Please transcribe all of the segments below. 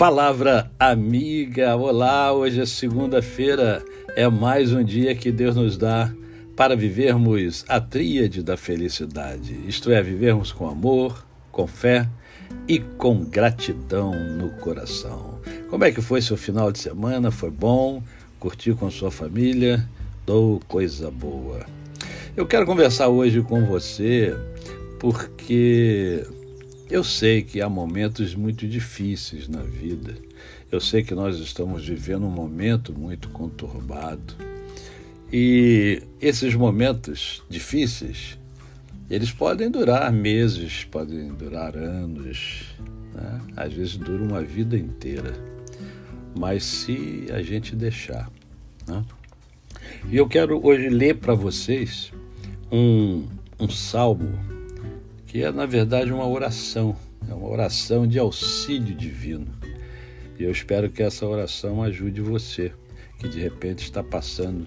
Palavra amiga, olá! Hoje é segunda-feira, é mais um dia que Deus nos dá para vivermos a tríade da felicidade, isto é, vivermos com amor, com fé e com gratidão no coração. Como é que foi seu final de semana? Foi bom? Curtiu com sua família? Dou coisa boa. Eu quero conversar hoje com você porque eu sei que há momentos muito difíceis na vida. Eu sei que nós estamos vivendo um momento muito conturbado. E esses momentos difíceis, eles podem durar meses, podem durar anos, né? às vezes dura uma vida inteira. Mas se a gente deixar. Né? E eu quero hoje ler para vocês um, um salmo que é na verdade uma oração, é uma oração de auxílio divino. E eu espero que essa oração ajude você, que de repente está passando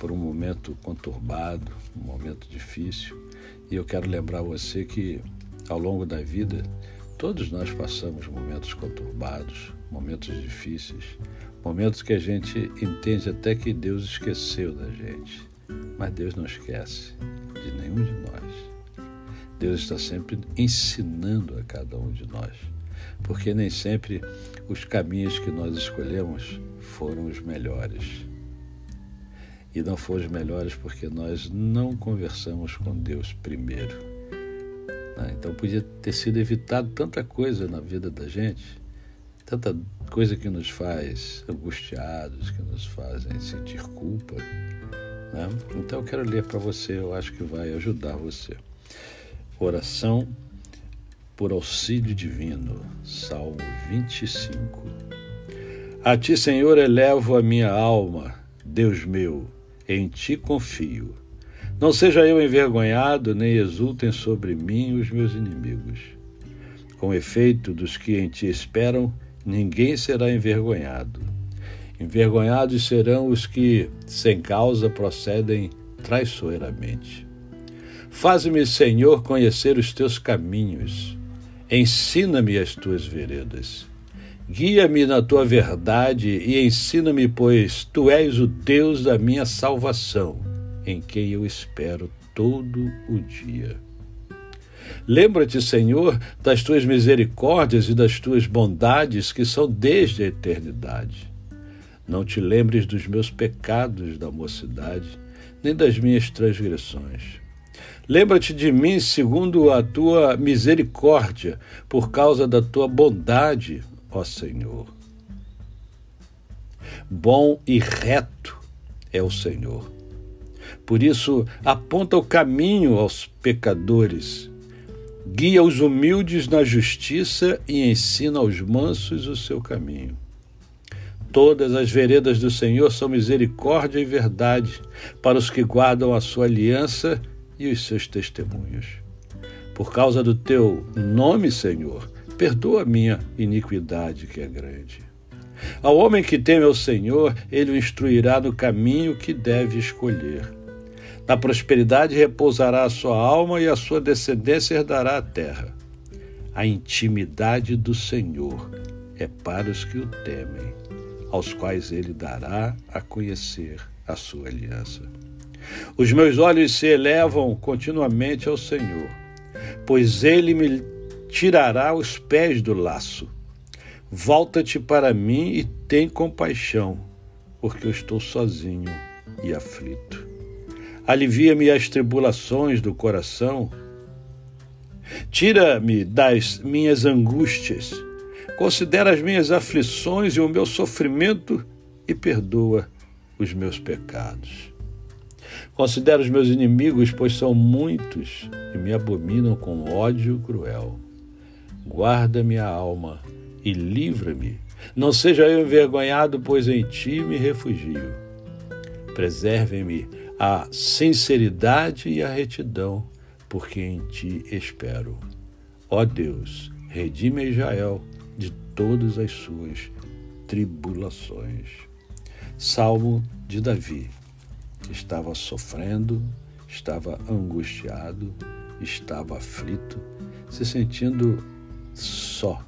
por um momento conturbado, um momento difícil. E eu quero lembrar você que ao longo da vida todos nós passamos momentos conturbados, momentos difíceis, momentos que a gente entende até que Deus esqueceu da gente. Mas Deus não esquece de nenhum de nós. Deus está sempre ensinando a cada um de nós, porque nem sempre os caminhos que nós escolhemos foram os melhores. E não foram os melhores porque nós não conversamos com Deus primeiro. Né? Então podia ter sido evitado tanta coisa na vida da gente, tanta coisa que nos faz angustiados, que nos fazem sentir culpa. Né? Então eu quero ler para você, eu acho que vai ajudar você. Oração por auxílio divino. Salmo 25. A ti, Senhor, elevo a minha alma, Deus meu, em ti confio. Não seja eu envergonhado, nem exultem sobre mim os meus inimigos. Com efeito, dos que em ti esperam, ninguém será envergonhado. Envergonhados serão os que, sem causa, procedem traiçoeiramente. Faze-me, Senhor, conhecer os teus caminhos. Ensina-me as tuas veredas. Guia-me na tua verdade e ensina-me, pois tu és o Deus da minha salvação, em quem eu espero todo o dia. Lembra-te, Senhor, das tuas misericórdias e das tuas bondades que são desde a eternidade. Não te lembres dos meus pecados da mocidade, nem das minhas transgressões. Lembra-te de mim segundo a tua misericórdia, por causa da tua bondade, ó Senhor. Bom e reto é o Senhor. Por isso, aponta o caminho aos pecadores, guia os humildes na justiça e ensina aos mansos o seu caminho. Todas as veredas do Senhor são misericórdia e verdade para os que guardam a sua aliança e os seus testemunhos. Por causa do teu nome, Senhor, perdoa minha iniquidade que é grande. Ao homem que teme ao Senhor, ele o instruirá no caminho que deve escolher. Na prosperidade repousará a sua alma e a sua descendência herdará a terra. A intimidade do Senhor é para os que o temem, aos quais ele dará a conhecer a sua aliança. Os meus olhos se elevam continuamente ao Senhor, pois ele me tirará os pés do laço. Volta-te para mim e tem compaixão, porque eu estou sozinho e aflito. Alivia-me as tribulações do coração. Tira-me das minhas angústias. Considera as minhas aflições e o meu sofrimento e perdoa os meus pecados. Considero os meus inimigos, pois são muitos e me abominam com ódio cruel. Guarda minha alma e livra-me. Não seja eu envergonhado, pois em ti me refugio. Preserve-me a sinceridade e a retidão, porque em ti espero. Ó Deus, redime Israel de todas as suas tribulações. Salmo de Davi estava sofrendo, estava angustiado, estava aflito, se sentindo só.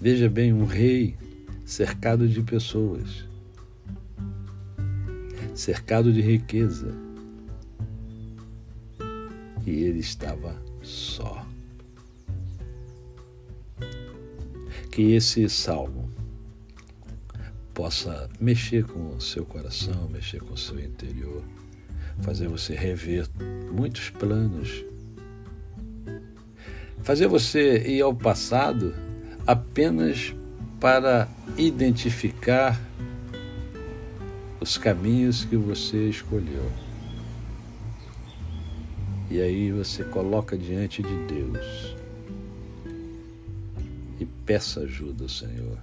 Veja bem, um rei cercado de pessoas, cercado de riqueza. E ele estava só. Que esse salmo possa mexer com o seu coração, mexer com o seu interior, fazer você rever muitos planos, fazer você ir ao passado apenas para identificar os caminhos que você escolheu. E aí você coloca diante de Deus e peça ajuda ao Senhor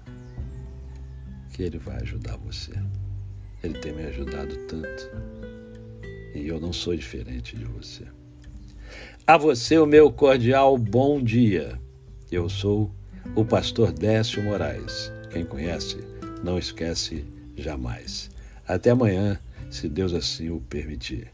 que Ele vai ajudar você. Ele tem me ajudado tanto. E eu não sou diferente de você. A você, o meu cordial bom dia. Eu sou o pastor Décio Moraes. Quem conhece, não esquece jamais. Até amanhã, se Deus assim o permitir.